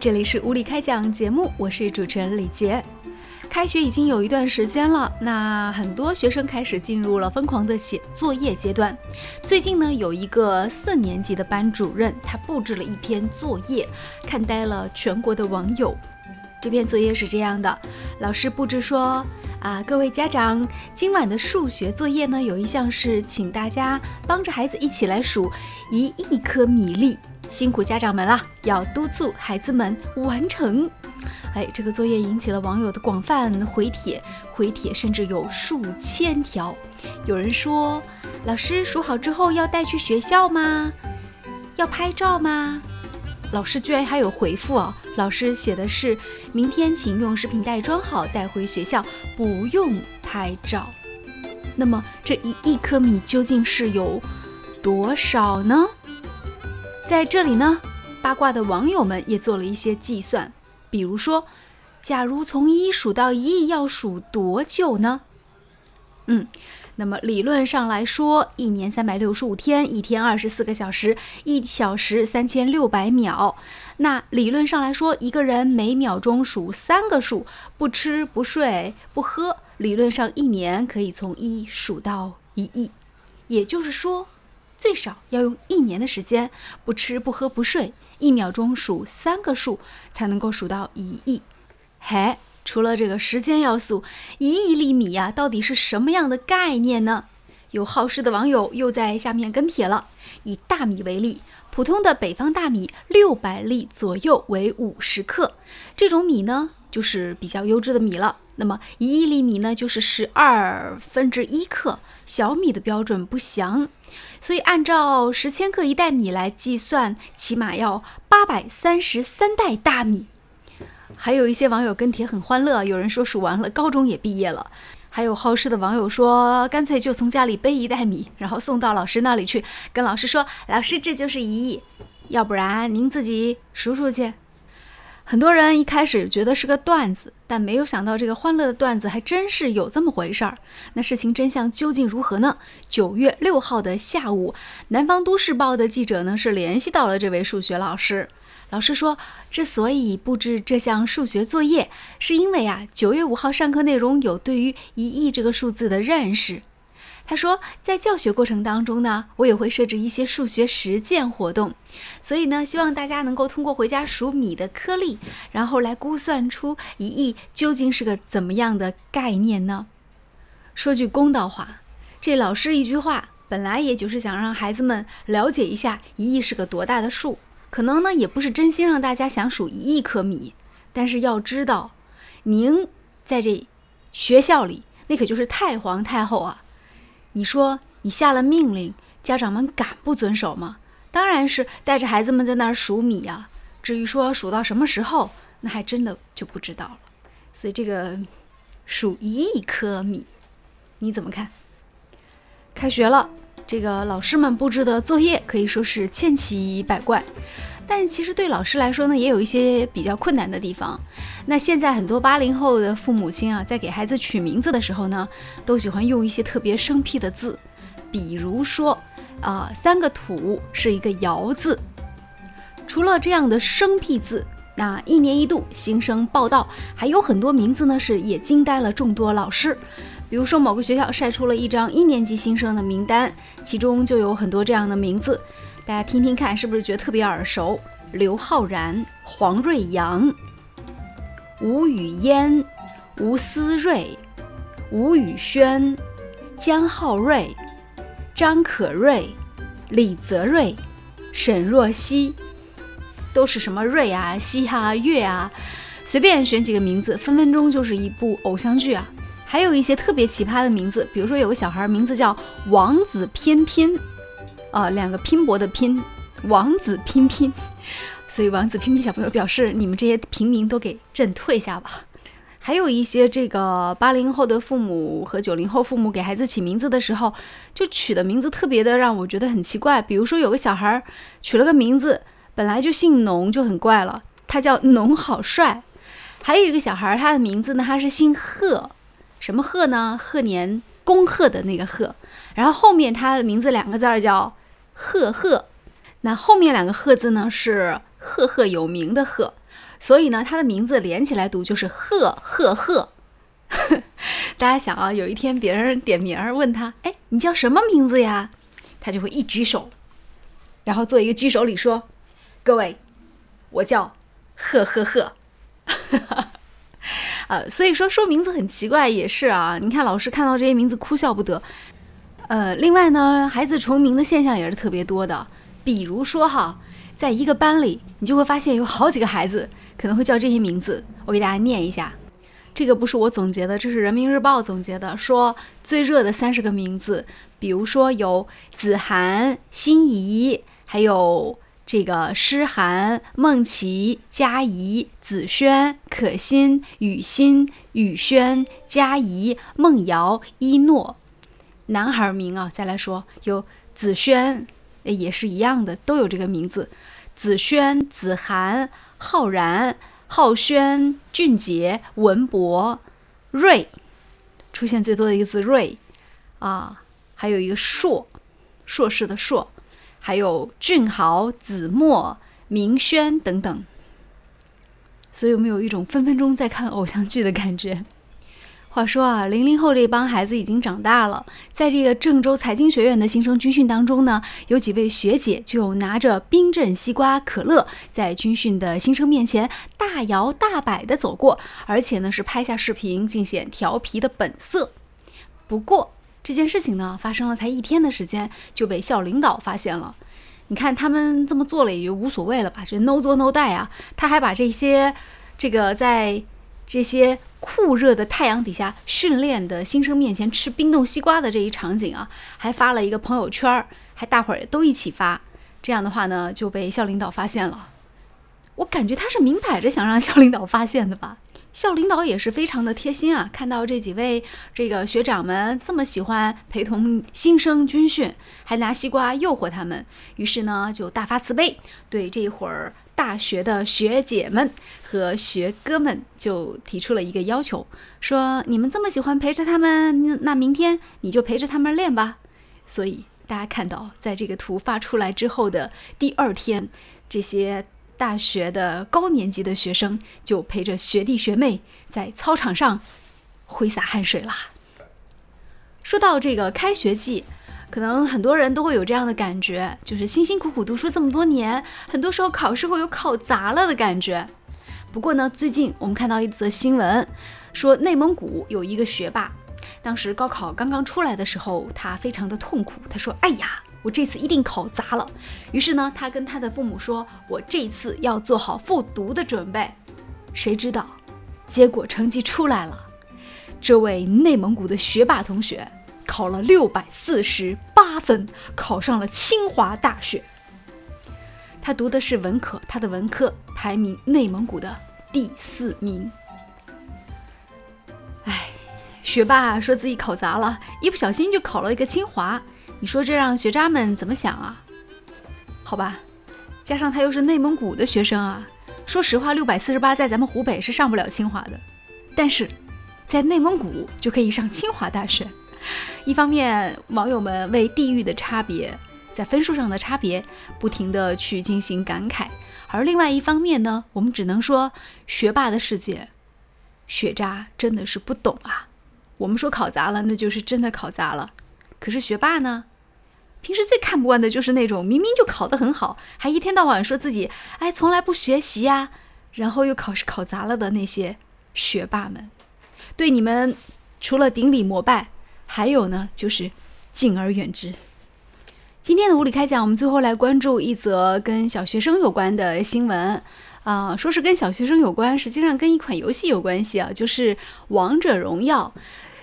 这里是物理开讲节目，我是主持人李杰。开学已经有一段时间了，那很多学生开始进入了疯狂的写作业阶段。最近呢，有一个四年级的班主任，他布置了一篇作业，看呆了全国的网友。这篇作业是这样的：老师布置说，啊，各位家长，今晚的数学作业呢，有一项是请大家帮着孩子一起来数一亿颗米粒。辛苦家长们了，要督促孩子们完成。哎，这个作业引起了网友的广泛回帖，回帖甚至有数千条。有人说，老师数好之后要带去学校吗？要拍照吗？老师居然还有回复哦，老师写的是：明天请用食品袋装好带回学校，不用拍照。那么这一亿颗米究竟是有多少呢？在这里呢，八卦的网友们也做了一些计算，比如说，假如从一数到一亿要数多久呢？嗯，那么理论上来说，一年三百六十五天，一天二十四个小时，一小时三千六百秒。那理论上来说，一个人每秒钟数三个数，不吃不睡不喝，理论上一年可以从一数到一亿。也就是说。最少要用一年的时间，不吃不喝不睡，一秒钟数三个数，才能够数到一亿。嘿，除了这个时间要素，一亿粒米呀，到底是什么样的概念呢？有好事的网友又在下面跟帖了。以大米为例，普通的北方大米六百粒左右为五十克，这种米呢，就是比较优质的米了。那么一亿粒米呢，就是十二分之一克。小米的标准不详，所以按照十千克一袋米来计算，起码要八百三十三袋大米。还有一些网友跟帖很欢乐，有人说数完了高中也毕业了。还有好事的网友说，干脆就从家里背一袋米，然后送到老师那里去，跟老师说：“老师，这就是一亿。”要不然您自己数数去。很多人一开始觉得是个段子，但没有想到这个欢乐的段子还真是有这么回事儿。那事情真相究竟如何呢？九月六号的下午，南方都市报的记者呢是联系到了这位数学老师。老师说，之所以布置这项数学作业，是因为啊，九月五号上课内容有对于一亿这个数字的认识。他说，在教学过程当中呢，我也会设置一些数学实践活动，所以呢，希望大家能够通过回家数米的颗粒，然后来估算出一亿究竟是个怎么样的概念呢？说句公道话，这老师一句话，本来也就是想让孩子们了解一下一亿是个多大的数，可能呢也不是真心让大家想数一亿颗米，但是要知道，您在这学校里，那可就是太皇太后啊。你说你下了命令，家长们敢不遵守吗？当然是带着孩子们在那儿数米呀。至于说数到什么时候，那还真的就不知道了。所以这个数一亿颗米，你怎么看？开学了，这个老师们布置的作业可以说是千奇百怪。但是其实对老师来说呢，也有一些比较困难的地方。那现在很多八零后的父母亲啊，在给孩子取名字的时候呢，都喜欢用一些特别生僻的字，比如说，啊，三个土是一个窑字。除了这样的生僻字，那一年一度新生报道还有很多名字呢，是也惊呆了众多老师。比如说某个学校晒出了一张一年级新生的名单，其中就有很多这样的名字。大家听听看，是不是觉得特别耳熟？刘昊然、黄瑞阳、吴语嫣、吴思睿、吴宇轩、江浩瑞、张可瑞、李泽瑞、沈若曦，都是什么瑞啊、曦啊、月啊？随便选几个名字，分分钟就是一部偶像剧啊！还有一些特别奇葩的名字，比如说有个小孩名字叫王子翩翩。啊，两个拼搏的拼，王子翩翩，所以王子翩翩小朋友表示，你们这些平民都给朕退下吧。还有一些这个八零后的父母和九零后父母给孩子起名字的时候，就取的名字特别的让我觉得很奇怪。比如说有个小孩取了个名字，本来就姓农就很怪了，他叫农好帅。还有一个小孩，他的名字呢，他是姓贺，什么贺呢？贺年恭贺的那个贺，然后后面他的名字两个字儿叫。赫赫，那后面两个赫字呢？是赫赫有名的赫。所以呢，他的名字连起来读就是赫赫赫。大家想啊，有一天别人点名儿问他，哎，你叫什么名字呀？他就会一举手，然后做一个举手礼说：“各位，我叫赫赫赫。”呃，所以说说名字很奇怪也是啊。你看老师看到这些名字哭笑不得。呃，另外呢，孩子重名的现象也是特别多的。比如说哈，在一个班里，你就会发现有好几个孩子可能会叫这些名字。我给大家念一下。这个不是我总结的，这是人民日报总结的，说最热的三十个名字，比如说有子涵、心怡，还有这个诗涵、梦琪、佳怡、子轩、可心、雨欣、雨轩、佳怡、梦瑶、一诺。男孩名啊，再来说有子轩，也是一样的，都有这个名字，子轩、子涵、浩然。浩轩、俊杰、文博、瑞，出现最多的一个字“瑞”，啊，还有一个硕，硕士的硕，还有俊豪、子墨、明轩等等。所以有没有一种分分钟在看偶像剧的感觉？话说啊，零零后这帮孩子已经长大了，在这个郑州财经学院的新生军训当中呢，有几位学姐就拿着冰镇西瓜可乐，在军训的新生面前大摇大摆地走过，而且呢是拍下视频，尽显调皮的本色。不过这件事情呢，发生了才一天的时间，就被校领导发现了。你看他们这么做了也就无所谓了吧，这 no 做 no die 啊，他还把这些这个在。这些酷热的太阳底下训练的新生面前吃冰冻西瓜的这一场景啊，还发了一个朋友圈，还大伙儿都一起发。这样的话呢，就被校领导发现了。我感觉他是明摆着想让校领导发现的吧？校领导也是非常的贴心啊，看到这几位这个学长们这么喜欢陪同新生军训，还拿西瓜诱惑他们，于是呢就大发慈悲，对这会儿。大学的学姐们和学哥们就提出了一个要求，说你们这么喜欢陪着他们，那明天你就陪着他们练吧。所以大家看到，在这个图发出来之后的第二天，这些大学的高年级的学生就陪着学弟学妹在操场上挥洒汗水啦。说到这个开学季。可能很多人都会有这样的感觉，就是辛辛苦苦读书这么多年，很多时候考试会有考砸了的感觉。不过呢，最近我们看到一则新闻，说内蒙古有一个学霸，当时高考刚刚出来的时候，他非常的痛苦，他说：“哎呀，我这次一定考砸了。”于是呢，他跟他的父母说：“我这次要做好复读的准备。”谁知道，结果成绩出来了，这位内蒙古的学霸同学。考了六百四十八分，考上了清华大学。他读的是文科，他的文科排名内蒙古的第四名。哎，学霸说自己考砸了，一不小心就考了一个清华。你说这让学渣们怎么想啊？好吧，加上他又是内蒙古的学生啊。说实话，六百四十八在咱们湖北是上不了清华的，但是在内蒙古就可以上清华大学。一方面，网友们为地域的差别，在分数上的差别，不停的去进行感慨；而另外一方面呢，我们只能说，学霸的世界，学渣真的是不懂啊。我们说考砸了，那就是真的考砸了。可是学霸呢，平时最看不惯的就是那种明明就考得很好，还一天到晚说自己哎从来不学习呀，然后又考试考砸了的那些学霸们。对你们，除了顶礼膜拜。还有呢，就是敬而远之。今天的无理开讲，我们最后来关注一则跟小学生有关的新闻。啊，说是跟小学生有关，实际上跟一款游戏有关系啊，就是《王者荣耀》。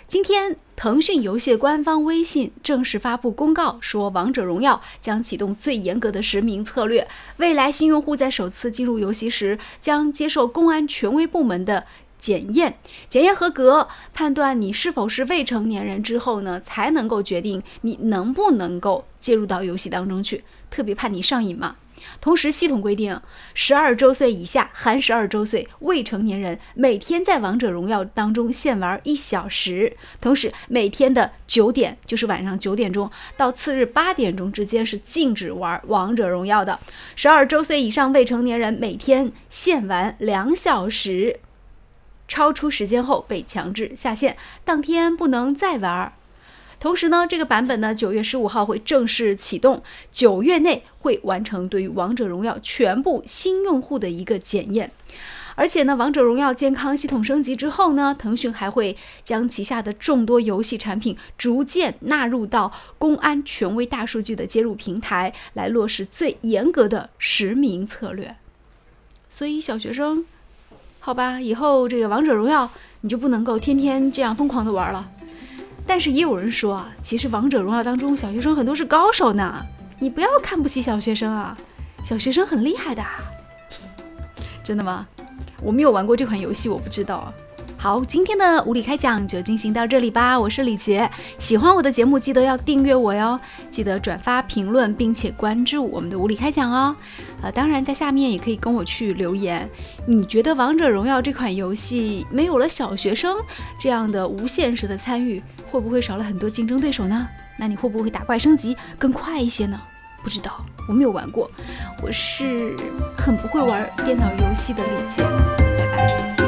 今天，腾讯游戏官方微信正式发布公告，说《王者荣耀》将启动最严格的实名策略，未来新用户在首次进入游戏时，将接受公安权威部门的。检验，检验合格，判断你是否是未成年人之后呢，才能够决定你能不能够介入到游戏当中去。特别怕你上瘾嘛。同时，系统规定，十二周岁以下（含十二周岁）未成年人每天在王者荣耀当中限玩一小时。同时，每天的九点，就是晚上九点钟到次日八点钟之间是禁止玩王者荣耀的。十二周岁以上未成年人每天限玩两小时，超出时间后被强制下线，当天不能再玩。同时呢，这个版本呢，九月十五号会正式启动，九月内会完成对于王者荣耀全部新用户的一个检验。而且呢，王者荣耀健康系统升级之后呢，腾讯还会将旗下的众多游戏产品逐渐纳入到公安权威大数据的接入平台，来落实最严格的实名策略。所以小学生，好吧，以后这个王者荣耀你就不能够天天这样疯狂的玩了。但是也有人说啊，其实王者荣耀当中小学生很多是高手呢，你不要看不起小学生啊，小学生很厉害的，真的吗？我没有玩过这款游戏，我不知道。好，今天的无理开讲就进行到这里吧。我是李杰，喜欢我的节目记得要订阅我哟，记得转发、评论，并且关注我们的无理开讲哦。呃，当然在下面也可以跟我去留言，你觉得王者荣耀这款游戏没有了小学生这样的无限时的参与？会不会少了很多竞争对手呢？那你会不会打怪升级更快一些呢？不知道，我没有玩过，我是很不会玩电脑游戏的李健，拜拜。